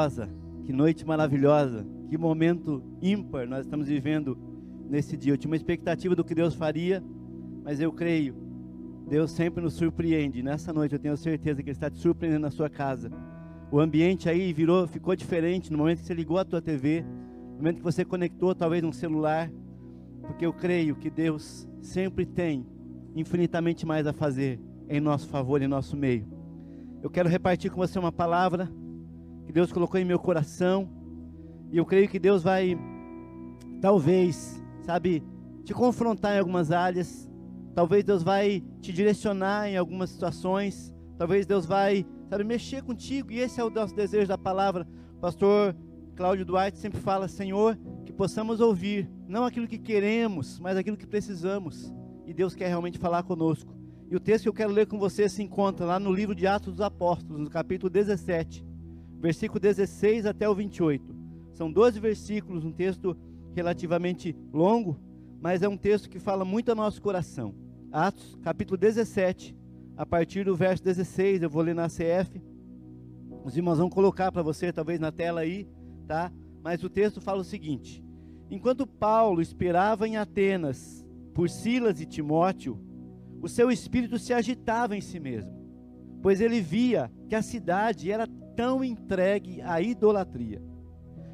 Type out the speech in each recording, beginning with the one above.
gloriosa, que noite maravilhosa, que momento ímpar nós estamos vivendo nesse dia. Eu tinha uma expectativa do que Deus faria, mas eu creio, Deus sempre nos surpreende. Nessa noite eu tenho certeza que Ele está te surpreendendo na sua casa. O ambiente aí virou, ficou diferente no momento que você ligou a tua TV, no momento que você conectou talvez um celular, porque eu creio que Deus sempre tem infinitamente mais a fazer em nosso favor, em nosso meio. Eu quero repartir com você uma palavra que Deus colocou em meu coração, e eu creio que Deus vai, talvez, sabe, te confrontar em algumas áreas, talvez Deus vai te direcionar em algumas situações, talvez Deus vai, sabe, mexer contigo, e esse é o nosso desejo da palavra. Pastor Cláudio Duarte sempre fala, Senhor, que possamos ouvir, não aquilo que queremos, mas aquilo que precisamos. E Deus quer realmente falar conosco. E o texto que eu quero ler com você se encontra lá no livro de Atos dos Apóstolos, no capítulo 17, versículo 16 até o 28. São 12 versículos, um texto relativamente longo, mas é um texto que fala muito ao nosso coração. Atos, capítulo 17, a partir do verso 16, eu vou ler na CF. Os irmãos vão colocar para você, talvez na tela aí, tá? Mas o texto fala o seguinte: Enquanto Paulo esperava em Atenas por Silas e Timóteo, o seu espírito se agitava em si mesmo, pois ele via que a cidade era tão entregue à idolatria,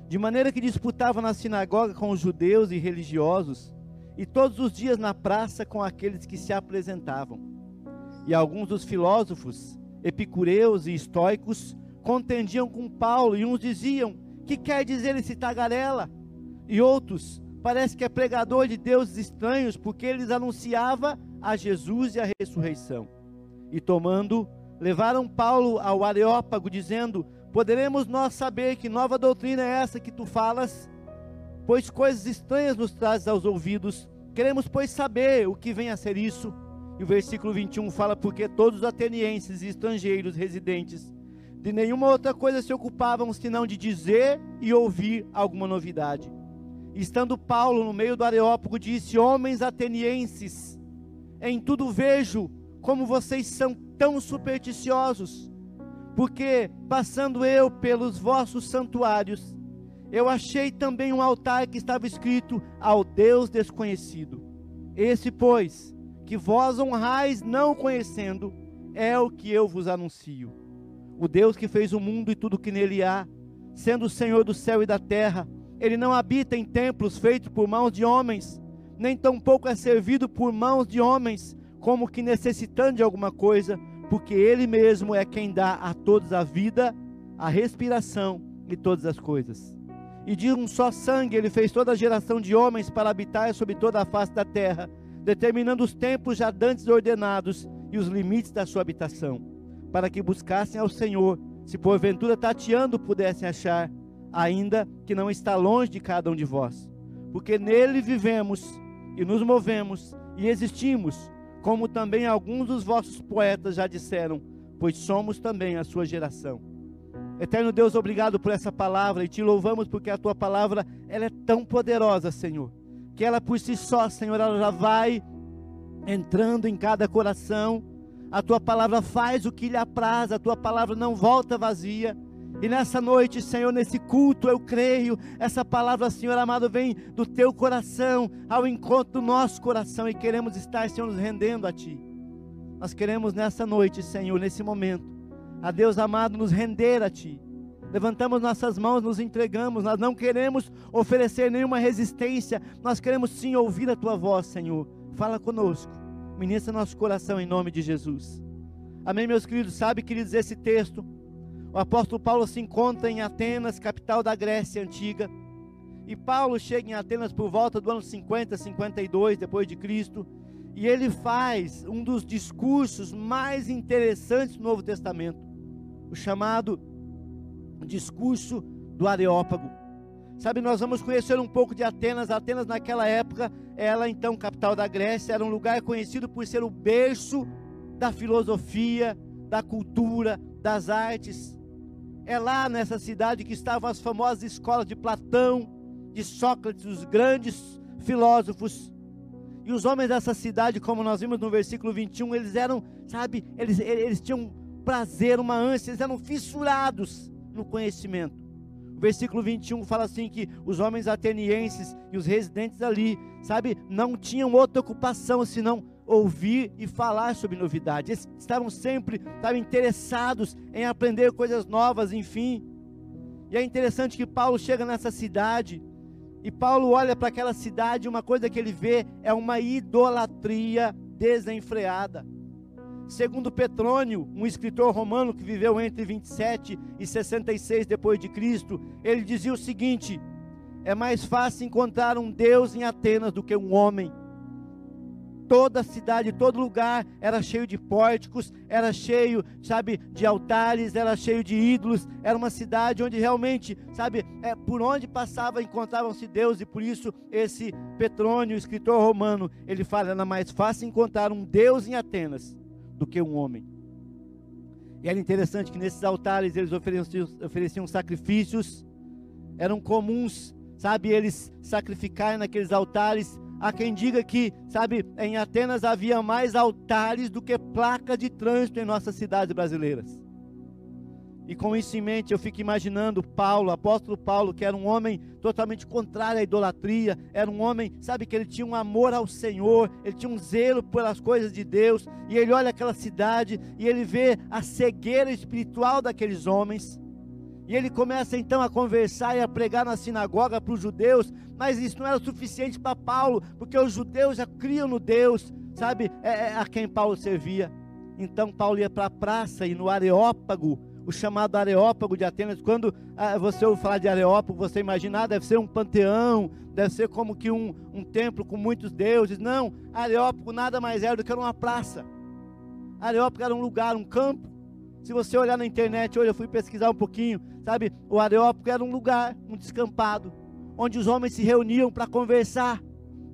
de maneira que disputava na sinagoga com os judeus e religiosos, e todos os dias na praça com aqueles que se apresentavam. E alguns dos filósofos, epicureus e estoicos, contendiam com Paulo, e uns diziam: Que quer dizer esse tagarela? E outros: parece que é pregador de deuses estranhos, porque eles anunciava a Jesus e a ressurreição. E tomando, levaram Paulo ao Areópago, dizendo: Poderemos nós saber que nova doutrina é essa que tu falas? Pois coisas estranhas nos trazes aos ouvidos. Queremos, pois, saber o que vem a ser isso. E o versículo 21 fala: Porque todos os atenienses e estrangeiros residentes de nenhuma outra coisa se ocupavam senão de dizer e ouvir alguma novidade. Estando Paulo no meio do Areópago, disse: Homens atenienses, em tudo vejo como vocês são tão supersticiosos, porque passando eu pelos vossos santuários, eu achei também um altar que estava escrito ao Deus desconhecido. Esse, pois, que vós honrais não conhecendo, é o que eu vos anuncio. O Deus que fez o mundo e tudo que nele há, sendo o Senhor do céu e da terra, ele não habita em templos feitos por mãos de homens, nem tampouco é servido por mãos de homens, como que necessitando de alguma coisa, porque Ele mesmo é quem dá a todos a vida, a respiração e todas as coisas. E de um só sangue Ele fez toda a geração de homens para habitar sobre toda a face da terra, determinando os tempos já dantes ordenados e os limites da sua habitação, para que buscassem ao Senhor, se porventura tateando pudessem achar ainda que não está longe de cada um de vós, porque nele vivemos e nos movemos e existimos, como também alguns dos vossos poetas já disseram, pois somos também a sua geração. Eterno Deus, obrigado por essa palavra e te louvamos porque a tua palavra ela é tão poderosa, Senhor, que ela por si só, Senhor, ela já vai entrando em cada coração. A tua palavra faz o que lhe apraz, a tua palavra não volta vazia. E nessa noite, Senhor, nesse culto, eu creio, essa palavra, Senhor amado, vem do teu coração ao encontro do nosso coração e queremos estar, Senhor, nos rendendo a Ti. Nós queremos nessa noite, Senhor, nesse momento, a Deus amado, nos render a Ti. Levantamos nossas mãos, nos entregamos, nós não queremos oferecer nenhuma resistência, nós queremos sim ouvir a Tua voz, Senhor. Fala conosco, ministra nosso coração em nome de Jesus. Amém, meus queridos? Sabe, queridos, esse texto o apóstolo Paulo se encontra em Atenas, capital da Grécia antiga. E Paulo chega em Atenas por volta do ano 50, 52 depois de Cristo, e ele faz um dos discursos mais interessantes do Novo Testamento, o chamado discurso do Areópago. Sabe, nós vamos conhecer um pouco de Atenas. Atenas naquela época, ela então capital da Grécia, era um lugar conhecido por ser o berço da filosofia, da cultura, das artes. É lá nessa cidade que estavam as famosas escolas de Platão, de Sócrates, os grandes filósofos. E os homens dessa cidade, como nós vimos no versículo 21, eles eram, sabe, eles, eles tinham prazer, uma ânsia, eles eram fissurados no conhecimento. O versículo 21 fala assim que os homens atenienses e os residentes ali, sabe, não tinham outra ocupação senão ouvir e falar sobre novidades. Eles estavam sempre, estavam interessados em aprender coisas novas, enfim. E é interessante que Paulo chega nessa cidade e Paulo olha para aquela cidade, uma coisa que ele vê é uma idolatria desenfreada. Segundo Petrônio, um escritor romano que viveu entre 27 e 66 depois de Cristo, ele dizia o seguinte: é mais fácil encontrar um Deus em Atenas do que um homem toda a cidade, todo lugar era cheio de pórticos, era cheio, sabe, de altares, era cheio de ídolos. Era uma cidade onde realmente, sabe, é, por onde passava encontravam-se Deus e por isso esse Petrônio, escritor romano, ele fala: era mais fácil encontrar um Deus em Atenas do que um homem. E era interessante que nesses altares eles ofereciam, ofereciam sacrifícios, eram comuns, sabe, eles sacrificarem naqueles altares Há quem diga que, sabe, em Atenas havia mais altares do que placas de trânsito em nossas cidades brasileiras. E com isso em mente, eu fico imaginando Paulo, apóstolo Paulo, que era um homem totalmente contrário à idolatria, era um homem, sabe, que ele tinha um amor ao Senhor, ele tinha um zelo pelas coisas de Deus, e ele olha aquela cidade e ele vê a cegueira espiritual daqueles homens. E ele começa então a conversar e a pregar na sinagoga para os judeus, mas isso não era suficiente para Paulo, porque os judeus já criam no Deus, sabe, é, é, a quem Paulo servia. Então Paulo ia para a praça e no Areópago, o chamado Areópago de Atenas, quando ah, você ouve falar de Areópago, você imagina, ah, deve ser um panteão, deve ser como que um, um templo com muitos deuses. Não, Areópago nada mais era do que uma praça. Areópago era um lugar, um campo, se você olhar na internet, hoje eu fui pesquisar um pouquinho, sabe? O Areópago era um lugar, um descampado, onde os homens se reuniam para conversar,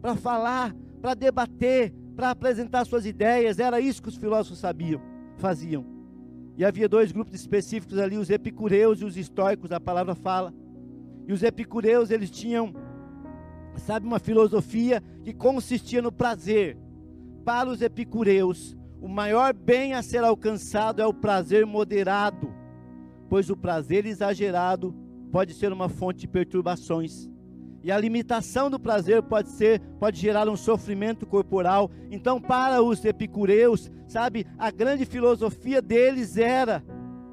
para falar, para debater, para apresentar suas ideias. Era isso que os filósofos sabiam, faziam. E havia dois grupos específicos ali, os epicureus e os estoicos, a palavra fala. E os epicureus, eles tinham, sabe, uma filosofia que consistia no prazer. Para os epicureus, o maior bem a ser alcançado é o prazer moderado, pois o prazer exagerado pode ser uma fonte de perturbações. E a limitação do prazer pode ser, pode gerar um sofrimento corporal. Então, para os epicureus, sabe, a grande filosofia deles era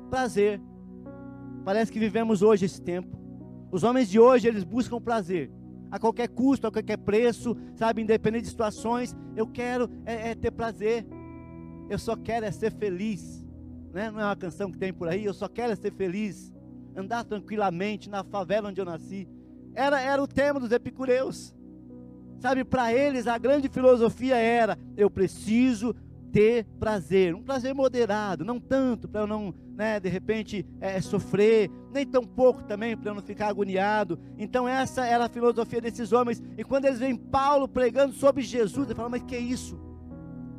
prazer. Parece que vivemos hoje esse tempo. Os homens de hoje, eles buscam prazer. A qualquer custo, a qualquer preço, sabe, independente de situações, eu quero é, é ter prazer eu só quero é ser feliz. Né? Não é uma canção que tem por aí, eu só quero é ser feliz. Andar tranquilamente na favela onde eu nasci. Era, era o tema dos epicureus. Sabe, para eles a grande filosofia era: eu preciso ter prazer, um prazer moderado, não tanto para eu não, né, de repente, é, sofrer, nem tão pouco também para eu não ficar agoniado. Então, essa era a filosofia desses homens. E quando eles veem Paulo pregando sobre Jesus, eles falam: Mas que é isso?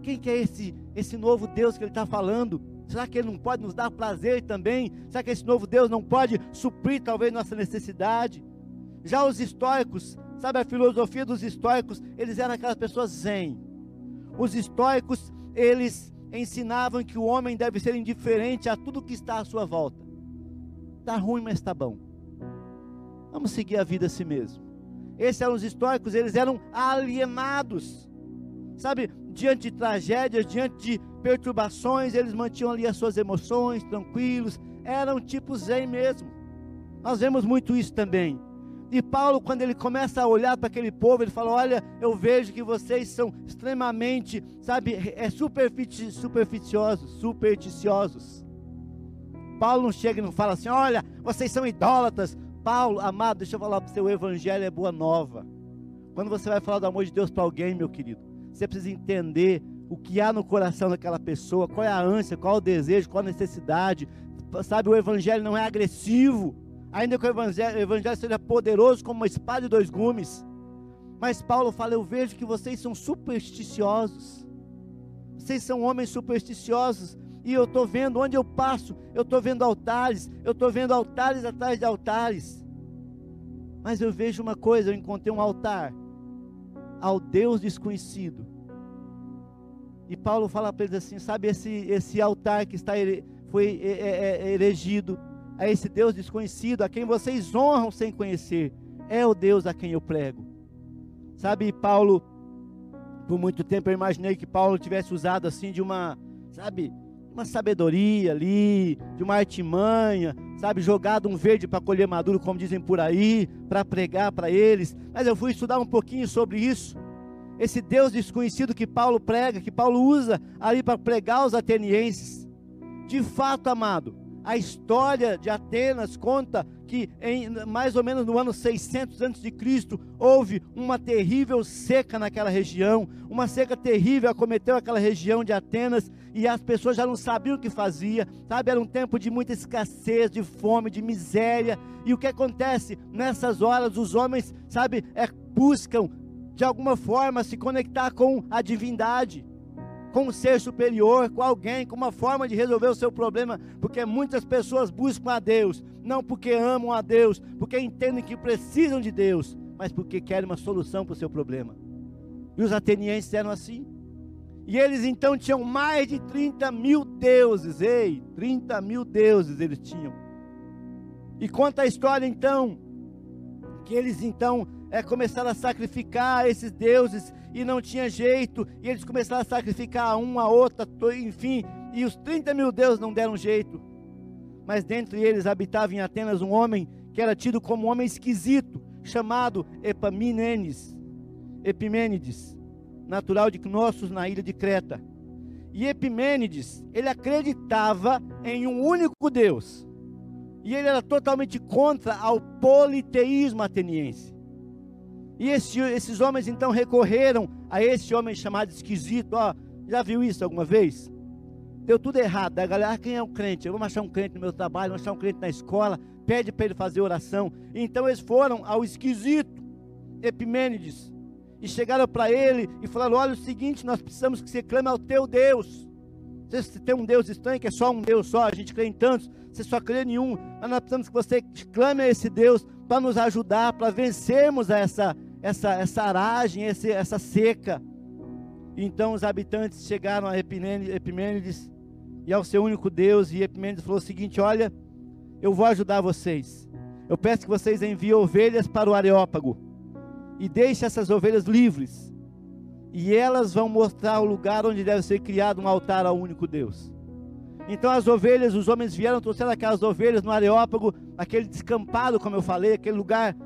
Quem que é esse, esse novo Deus que ele está falando? Será que ele não pode nos dar prazer também? Será que esse novo Deus não pode suprir talvez nossa necessidade? Já os estoicos, sabe a filosofia dos estoicos? Eles eram aquelas pessoas zen. Os estoicos, eles ensinavam que o homem deve ser indiferente a tudo que está à sua volta. Está ruim, mas está bom. Vamos seguir a vida assim mesmo. Esses eram os estoicos, eles eram alienados. Sabe, diante de tragédias, diante de perturbações, eles mantinham ali as suas emoções tranquilos, eram tipo zen mesmo. Nós vemos muito isso também. E Paulo, quando ele começa a olhar para aquele povo, ele fala: Olha, eu vejo que vocês são extremamente, sabe, é superfici superficiosos, supersticiosos. Paulo não chega e não fala assim: Olha, vocês são idólatras. Paulo, amado, deixa eu falar para você: o Evangelho é boa nova. Quando você vai falar do amor de Deus para alguém, meu querido, você precisa entender o que há no coração daquela pessoa, qual é a ânsia, qual é o desejo, qual a necessidade. Sabe, o evangelho não é agressivo, ainda que o evangelho, o evangelho seja poderoso como uma espada de dois gumes. Mas Paulo fala: Eu vejo que vocês são supersticiosos. Vocês são homens supersticiosos. E eu estou vendo, onde eu passo, eu estou vendo altares, eu estou vendo altares atrás de altares. Mas eu vejo uma coisa: eu encontrei um altar ao Deus desconhecido. E Paulo fala para eles assim: sabe, esse, esse altar que está, foi é, é, é, erigido, a esse Deus desconhecido, a quem vocês honram sem conhecer, é o Deus a quem eu prego. Sabe, Paulo, por muito tempo eu imaginei que Paulo tivesse usado assim de uma, sabe, uma sabedoria ali, de uma artimanha, sabe, jogado um verde para colher maduro, como dizem por aí, para pregar para eles. Mas eu fui estudar um pouquinho sobre isso. Esse Deus desconhecido que Paulo prega, que Paulo usa ali para pregar aos atenienses. De fato, amado, a história de Atenas conta que em mais ou menos no ano 600 antes de Cristo houve uma terrível seca naquela região, uma seca terrível acometeu aquela região de Atenas e as pessoas já não sabiam o que fazia, sabe? Era um tempo de muita escassez, de fome, de miséria. E o que acontece nessas horas? Os homens, sabe, é, buscam de alguma forma se conectar com a divindade com um ser superior, com alguém, com uma forma de resolver o seu problema, porque muitas pessoas buscam a Deus, não porque amam a Deus, porque entendem que precisam de Deus, mas porque querem uma solução para o seu problema. E os atenienses eram assim. E eles então tinham mais de 30 mil deuses, ei, 30 mil deuses eles tinham. E conta a história então, que eles então é, começaram a sacrificar esses deuses e não tinha jeito, e eles começaram a sacrificar um a outra, enfim, e os 30 mil deuses não deram jeito. Mas dentre eles habitava em Atenas um homem que era tido como um homem esquisito, chamado Epimênides, Epimênides, natural de Knossos, na ilha de Creta. E Epimênides, ele acreditava em um único Deus. E ele era totalmente contra ao politeísmo ateniense. E esse, esses homens então recorreram a esse homem chamado esquisito. Ó, já viu isso alguma vez? Deu tudo errado. A galera, ah, quem é um crente? Eu vou achar um crente no meu trabalho, vou achar um crente na escola. Pede para ele fazer oração. Então eles foram ao esquisito Epimênides e chegaram para ele e falaram: Olha, o seguinte, nós precisamos que você clame ao teu Deus. Você tem um Deus estranho que é só um Deus só, a gente crê em tantos, você só crê em um, mas nós precisamos que você clame a esse Deus para nos ajudar, para vencermos essa, essa, essa aragem, essa seca. Então os habitantes chegaram a Epimênides e ao seu único Deus, e Epimênides falou o seguinte: Olha, eu vou ajudar vocês. Eu peço que vocês enviem ovelhas para o Areópago e deixe essas ovelhas livres. E elas vão mostrar o lugar onde deve ser criado um altar ao único Deus. Então as ovelhas, os homens vieram, trouxeram aquelas ovelhas no Areópago, aquele descampado, como eu falei, aquele lugar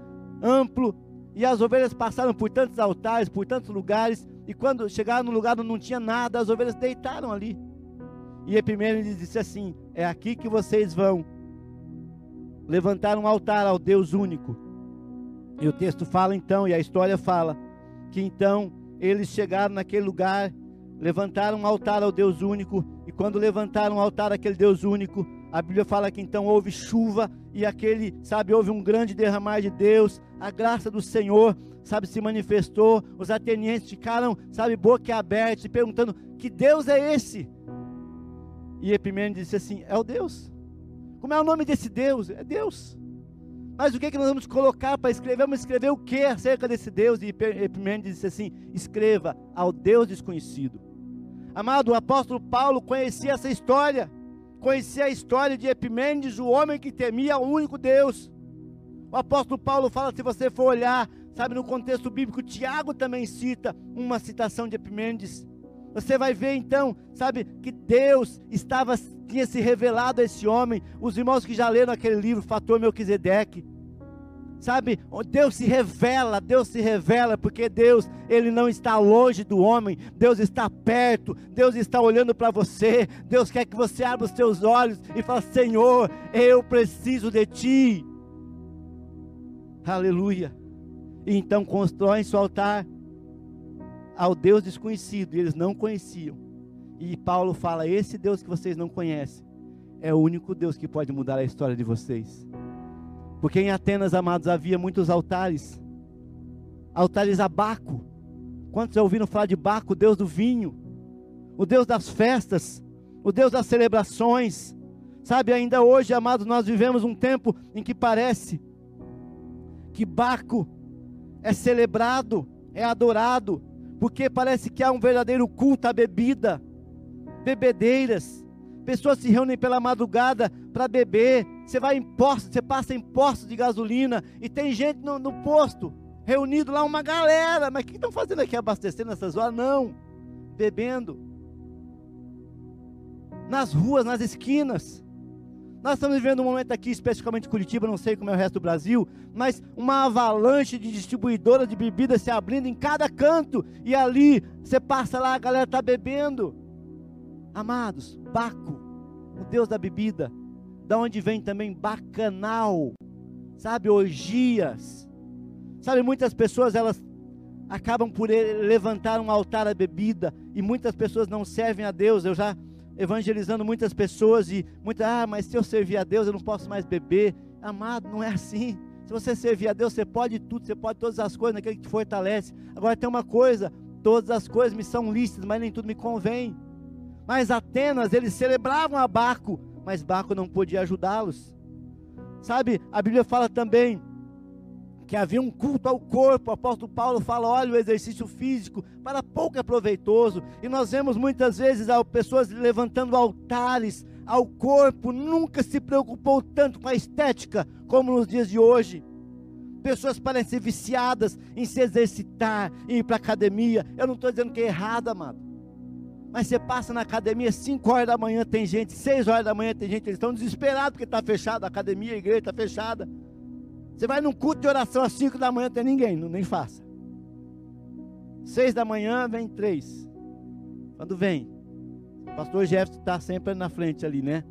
amplo, e as ovelhas passaram por tantos altares, por tantos lugares, e quando chegaram no lugar onde não tinha nada, as ovelhas deitaram ali. E Epimênides disse assim: É aqui que vocês vão levantar um altar ao Deus único. E o texto fala então, e a história fala, que então eles chegaram naquele lugar, levantaram um altar ao Deus único, e quando levantaram um altar àquele Deus único, a Bíblia fala que então houve chuva e aquele, sabe, houve um grande derramar de Deus, a graça do Senhor, sabe, se manifestou. Os atenienses ficaram, sabe, boca aberta, perguntando: que Deus é esse? E Epimênides disse assim: é o Deus. Como é o nome desse Deus? É Deus. Mas o que, é que nós vamos colocar para escrever? Vamos escrever o que acerca desse Deus? E Epimênides disse assim: escreva ao Deus desconhecido. Amado, o apóstolo Paulo conhecia essa história conhecia a história de Epimênides, o homem que temia o único Deus. O apóstolo Paulo fala, se você for olhar, sabe, no contexto bíblico, Tiago também cita uma citação de Epimênides. Você vai ver então, sabe, que Deus estava tinha se revelado a esse homem. Os irmãos que já leram aquele livro, Fator Melquisedeque, Sabe, Deus se revela, Deus se revela, porque Deus, Ele não está longe do homem, Deus está perto, Deus está olhando para você, Deus quer que você abra os seus olhos e fale: Senhor, eu preciso de Ti. Aleluia. E então constroem seu altar ao Deus desconhecido, e eles não conheciam. E Paulo fala: Esse Deus que vocês não conhecem é o único Deus que pode mudar a história de vocês. Porque em Atenas, amados, havia muitos altares. Altares a Baco. Quantos já ouviram falar de Baco, Deus do vinho? O Deus das festas, o Deus das celebrações. Sabe, ainda hoje, amados, nós vivemos um tempo em que parece que Baco é celebrado, é adorado, porque parece que há um verdadeiro culto à bebida, bebedeiras, Pessoas se reúnem pela madrugada para beber. Você vai em postos, você passa em postos de gasolina e tem gente no, no posto, reunido lá, uma galera. Mas o que estão fazendo aqui abastecendo nessas horas? Não, bebendo. Nas ruas, nas esquinas. Nós estamos vivendo um momento aqui, especificamente em Curitiba, não sei como é o resto do Brasil, mas uma avalanche de distribuidoras de bebidas se abrindo em cada canto, e ali você passa lá, a galera está bebendo. Amados, Baco, o Deus da bebida, da onde vem também bacanal, sabe, orgias. Sabe, muitas pessoas elas acabam por levantar um altar à bebida e muitas pessoas não servem a Deus. Eu já evangelizando muitas pessoas e muitas, ah, mas se eu servir a Deus eu não posso mais beber. Amado, não é assim. Se você servir a Deus, você pode tudo, você pode todas as coisas naquele que te fortalece. Agora tem uma coisa, todas as coisas me são lícitas, mas nem tudo me convém. Mas Atenas, eles celebravam a Baco, mas Baco não podia ajudá-los. Sabe, a Bíblia fala também que havia um culto ao corpo. O apóstolo Paulo fala: olha, o exercício físico para pouco é proveitoso. E nós vemos muitas vezes pessoas levantando altares ao corpo, nunca se preocupou tanto com a estética como nos dias de hoje. Pessoas parecem viciadas em se exercitar, em ir para a academia. Eu não estou dizendo que é errado, amado. Mas você passa na academia 5 horas da manhã, tem gente, 6 horas da manhã tem gente, eles estão desesperados porque está fechada, a academia, a igreja está fechada. Você vai num culto de oração às 5 da manhã, tem ninguém, não, nem faça. 6 da manhã vem três. Quando vem, o pastor Jefferson está sempre na frente ali, né?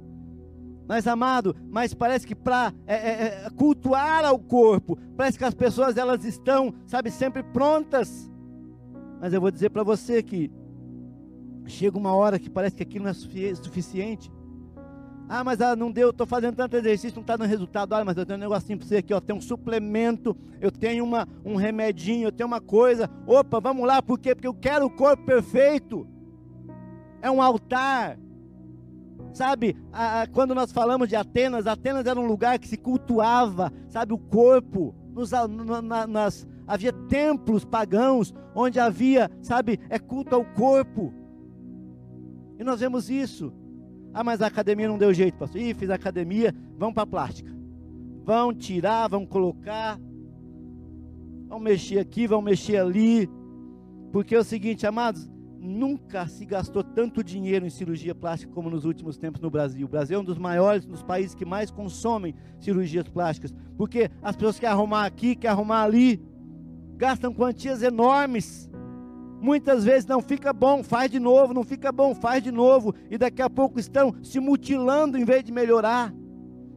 Mas amado, mas parece que para é, é, é, cultuar ao corpo, parece que as pessoas elas estão, sabe, sempre prontas. Mas eu vou dizer para você que Chega uma hora que parece que aquilo não é suficiente. Ah, mas ah, não deu, estou fazendo tanto exercício, não está dando resultado. Olha, mas eu tenho um negocinho para você aqui, ó, tem um suplemento, eu tenho uma, um remedinho, eu tenho uma coisa. Opa, vamos lá, por quê? Porque eu quero o corpo perfeito. É um altar. Sabe, a, a, quando nós falamos de Atenas, Atenas era um lugar que se cultuava, sabe, o corpo. Nos, na, nas, havia templos pagãos, onde havia, sabe, é culto ao corpo. E nós vemos isso. Ah, mas a academia não deu jeito, pastor. Ih, fiz academia, vão para a plástica. Vão tirar, vão colocar. Vão mexer aqui, vão mexer ali. Porque é o seguinte, amados, nunca se gastou tanto dinheiro em cirurgia plástica como nos últimos tempos no Brasil. O Brasil é um dos maiores, dos países que mais consomem cirurgias plásticas. Porque as pessoas querem arrumar aqui, querem arrumar ali. Gastam quantias enormes muitas vezes não fica bom, faz de novo, não fica bom, faz de novo, e daqui a pouco estão se mutilando em vez de melhorar.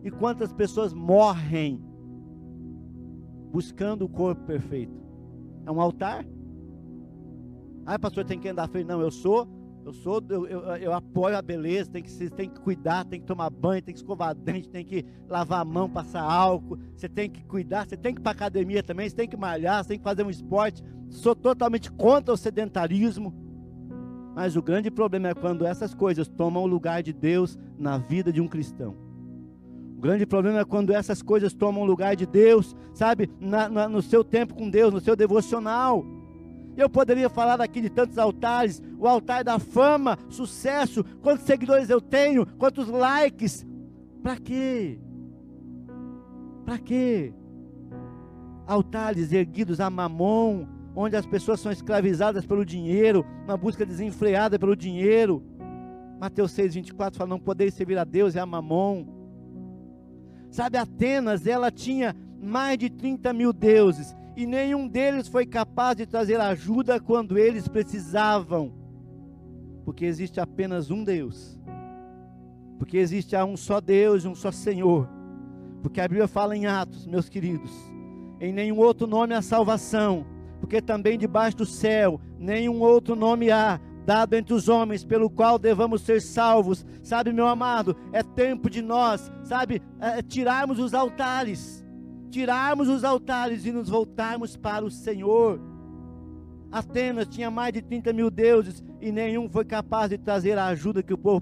E quantas pessoas morrem buscando o corpo perfeito? É um altar? Ah, pastor, tem que andar frente. Não, eu sou eu sou, eu, eu, eu, apoio a beleza, tem que, você tem que cuidar, tem que tomar banho, tem que escovar dente, tem que lavar a mão, passar álcool, você tem que cuidar, você tem que ir para academia também, você tem que malhar, você tem que fazer um esporte. Sou totalmente contra o sedentarismo. Mas o grande problema é quando essas coisas tomam o lugar de Deus na vida de um cristão. O grande problema é quando essas coisas tomam o lugar de Deus, sabe, na, na, no seu tempo com Deus, no seu devocional. Eu poderia falar aqui de tantos altares, o altar da fama, sucesso, quantos seguidores eu tenho, quantos likes. Para quê? Para quê? Altares erguidos a mamon, onde as pessoas são escravizadas pelo dinheiro, uma busca desenfreada pelo dinheiro. Mateus 6, 24 fala: Não podeis servir a Deus e a mamon. Sabe, Atenas, ela tinha mais de 30 mil deuses, e nenhum deles foi capaz de trazer ajuda quando eles precisavam, porque existe apenas um Deus, porque existe um só Deus um só Senhor, porque a Bíblia fala em Atos, meus queridos, em nenhum outro nome há salvação, porque também debaixo do céu nenhum outro nome há dado entre os homens, pelo qual devamos ser salvos. Sabe, meu amado, é tempo de nós, sabe, é, tirarmos os altares tirarmos os altares e nos voltarmos para o Senhor. Atenas tinha mais de 30 mil deuses e nenhum foi capaz de trazer a ajuda que o povo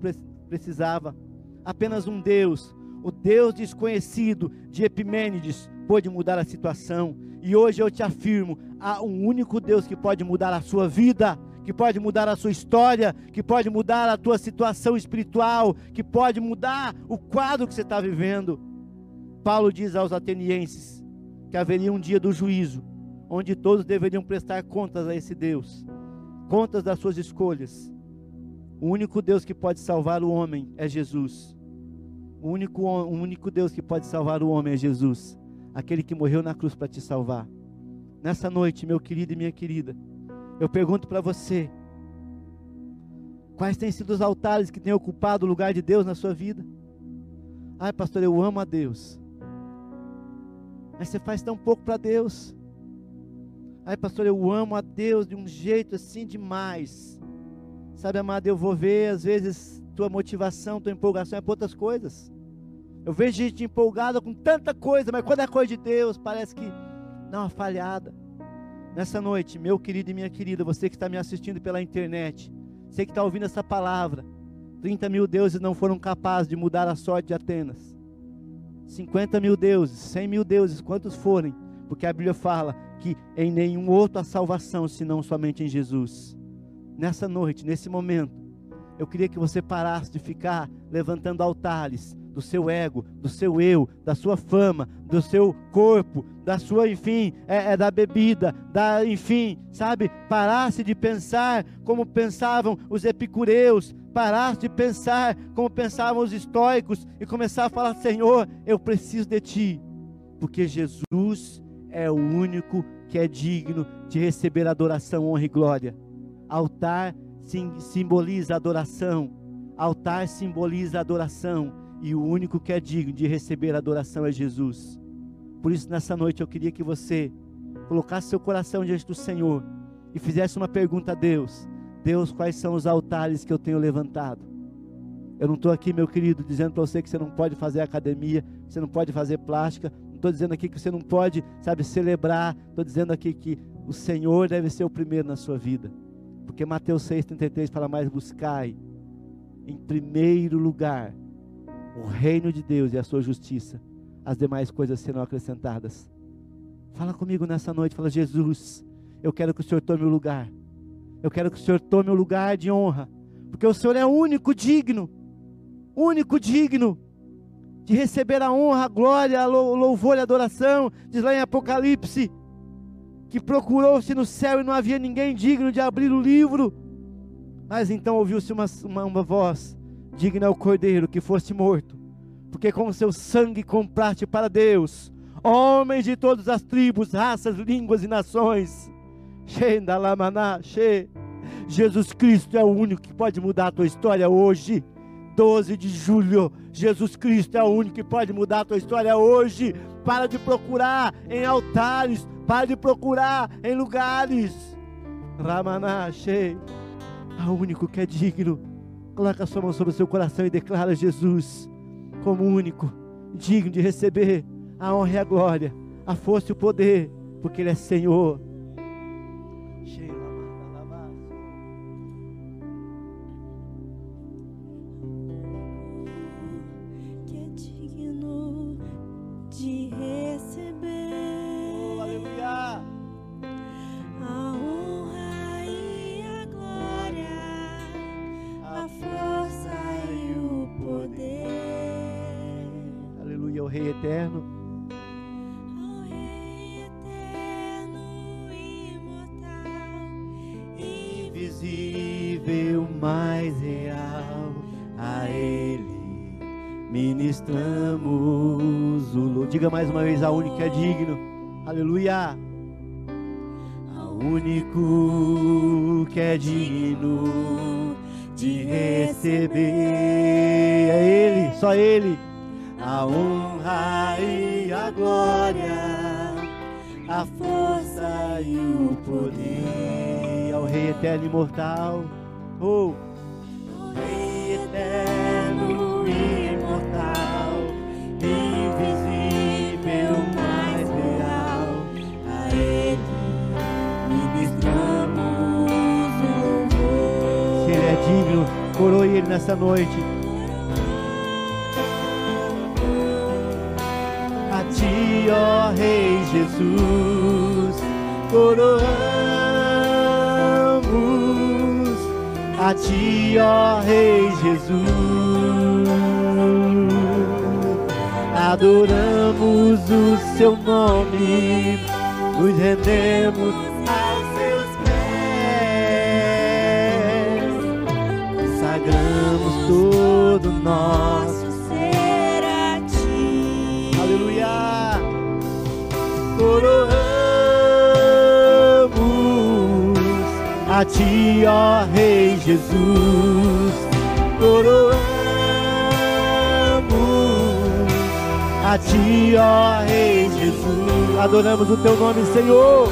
precisava. Apenas um Deus, o Deus desconhecido de Epimênides, pôde mudar a situação. E hoje eu te afirmo: há um único Deus que pode mudar a sua vida, que pode mudar a sua história, que pode mudar a tua situação espiritual, que pode mudar o quadro que você está vivendo. Paulo diz aos atenienses que haveria um dia do juízo, onde todos deveriam prestar contas a esse Deus, contas das suas escolhas. O único Deus que pode salvar o homem é Jesus. O único, o único Deus que pode salvar o homem é Jesus, aquele que morreu na cruz para te salvar. Nessa noite, meu querido e minha querida, eu pergunto para você: quais têm sido os altares que têm ocupado o lugar de Deus na sua vida? Ai, pastor, eu amo a Deus. Mas você faz tão pouco para Deus. Ai, pastor, eu amo a Deus de um jeito assim demais. Sabe, amado, eu vou ver, às vezes, tua motivação, tua empolgação é por outras coisas. Eu vejo gente empolgada com tanta coisa, mas quando é coisa de Deus, parece que dá uma falhada. Nessa noite, meu querido e minha querida, você que está me assistindo pela internet, você que está ouvindo essa palavra, 30 mil deuses não foram capazes de mudar a sorte de Atenas. 50 mil deuses, 100 mil deuses, quantos forem, porque a Bíblia fala que em nenhum outro há salvação senão somente em Jesus. Nessa noite, nesse momento, eu queria que você parasse de ficar levantando altares do seu ego, do seu eu, da sua fama, do seu corpo, da sua, enfim, é, é, da bebida, da, enfim, sabe? Parasse de pensar como pensavam os epicureus, parasse de pensar como pensavam os estoicos e começar a falar: Senhor, eu preciso de Ti, porque Jesus é o único que é digno de receber adoração, honra e glória. Altar sim, simboliza adoração, altar simboliza adoração, e o único que é digno de receber adoração é Jesus. Por isso, nessa noite, eu queria que você colocasse seu coração diante do Senhor e fizesse uma pergunta a Deus: Deus, quais são os altares que eu tenho levantado? Eu não estou aqui, meu querido, dizendo para você que você não pode fazer academia, você não pode fazer plástica. Não estou dizendo aqui que você não pode, sabe, celebrar. Estou dizendo aqui que o Senhor deve ser o primeiro na sua vida. Porque Mateus 6,33 fala mais: buscai em primeiro lugar o reino de Deus e a sua justiça, as demais coisas serão acrescentadas. Fala comigo nessa noite, fala: Jesus, eu quero que o Senhor tome o lugar. Eu quero que o Senhor tome o lugar de honra, porque o Senhor é o único digno, único digno de receber a honra, a glória, o louvor e a adoração. Diz lá em Apocalipse que procurou-se no céu e não havia ninguém digno de abrir o livro. Mas então ouviu-se uma, uma, uma voz: Digno é o cordeiro que foste morto, porque com seu sangue compraste para Deus homens de todas as tribos, raças, línguas e nações. Jesus Cristo é o único que pode mudar a tua história hoje. 12 de julho, Jesus Cristo é o único que pode mudar a tua história hoje. Para de procurar em altares, para de procurar em lugares. Ramanache, é o único que é digno. Coloca a sua mão sobre o seu coração e declara Jesus como único, digno de receber a honra e a glória, a força e o poder, porque Ele é Senhor. Vez a única é digno. Aleluia. Ao único que é digno de receber. É Ele, só Ele. A honra e a glória, a força e o poder. Ao Rei eterno e imortal. Oh. Ele nessa noite. A Ti, ó Rei Jesus, coroamos a ti, ó Rei Jesus. Adoramos o seu nome, nos rendemos nosso ser a ti. Aleluia. Coroamos a ti, ó Rei Jesus. Coroamos a ti, ó Rei Jesus. Adoramos o teu nome, Senhor.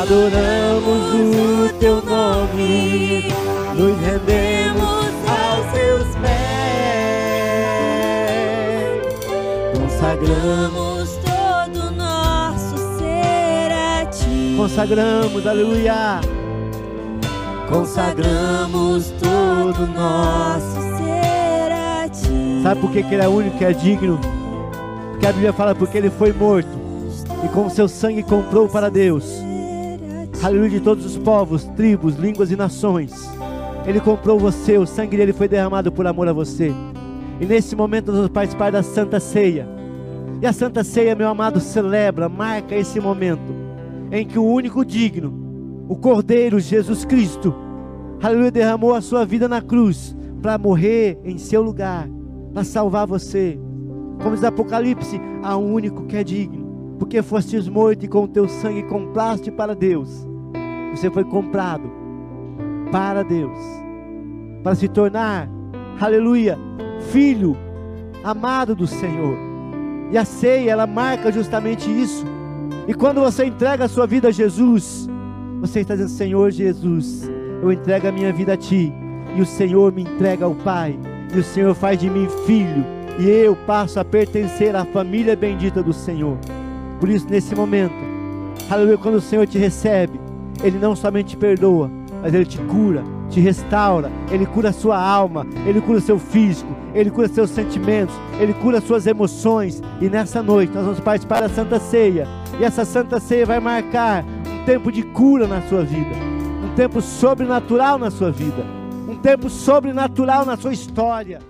Adoramos o teu nome. Nos rendemos Consagramos, todo nosso ser a ti. consagramos, aleluia. Consagramos todo nosso ser a ti. Sabe por que, que ele é único que é digno? Porque a Bíblia fala porque ele foi morto e com seu sangue comprou para Deus. Aleluia de todos os povos, tribos, línguas e nações. Ele comprou você, o sangue dele foi derramado por amor a você. E nesse momento nós vamos participar da Santa Ceia. E a Santa Ceia, meu amado, celebra, marca esse momento em que o único digno, o Cordeiro Jesus Cristo, aleluia, derramou a sua vida na cruz para morrer em seu lugar, para salvar você. Como diz Apocalipse, há um único que é digno, porque fostes morto e com teu sangue compraste para Deus. Você foi comprado para Deus, para se tornar, aleluia, filho amado do Senhor. E a ceia, ela marca justamente isso. E quando você entrega a sua vida a Jesus, você está dizendo: Senhor Jesus, eu entrego a minha vida a Ti, e o Senhor me entrega ao Pai, e o Senhor faz de mim filho, e eu passo a pertencer à família bendita do Senhor. Por isso, nesse momento, aleluia, quando o Senhor te recebe, Ele não somente te perdoa, mas Ele te cura, te restaura, Ele cura a sua alma, Ele cura o seu físico, Ele cura seus sentimentos, Ele cura suas emoções. E nessa noite nós vamos participar da Santa Ceia. E essa Santa Ceia vai marcar um tempo de cura na sua vida, um tempo sobrenatural na sua vida, um tempo sobrenatural na sua história.